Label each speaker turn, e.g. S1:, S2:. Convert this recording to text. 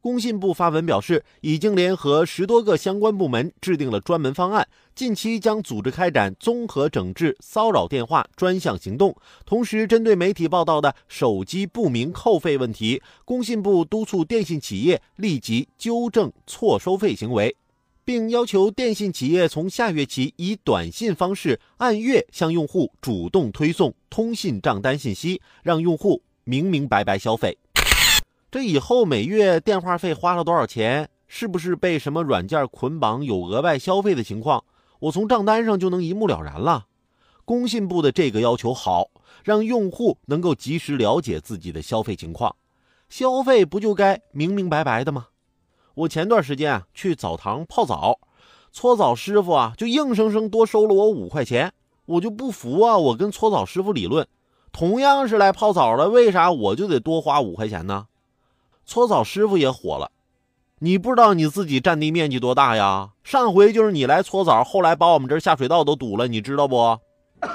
S1: 工信部发文表示，已经联合十多个相关部门制定了专门方案，近期将组织开展综合整治骚扰电话专项行动。同时，针对媒体报道的手机不明扣费问题，工信部督促电信企业立即纠正错收费行为，并要求电信企业从下月起以短信方式按月向用户主动推送通信账单信息，让用户明明白白消费。这以后每月电话费花了多少钱？是不是被什么软件捆绑有额外消费的情况？我从账单上就能一目了然了。工信部的这个要求好，让用户能够及时了解自己的消费情况。消费不就该明明白白的吗？我前段时间啊去澡堂泡澡，搓澡师傅啊就硬生生多收了我五块钱，我就不服啊！我跟搓澡师傅理论，同样是来泡澡的，为啥我就得多花五块钱呢？搓澡师傅也火了，你不知道你自己占地面积多大呀？上回就是你来搓澡，后来把我们这下水道都堵了，你知道不？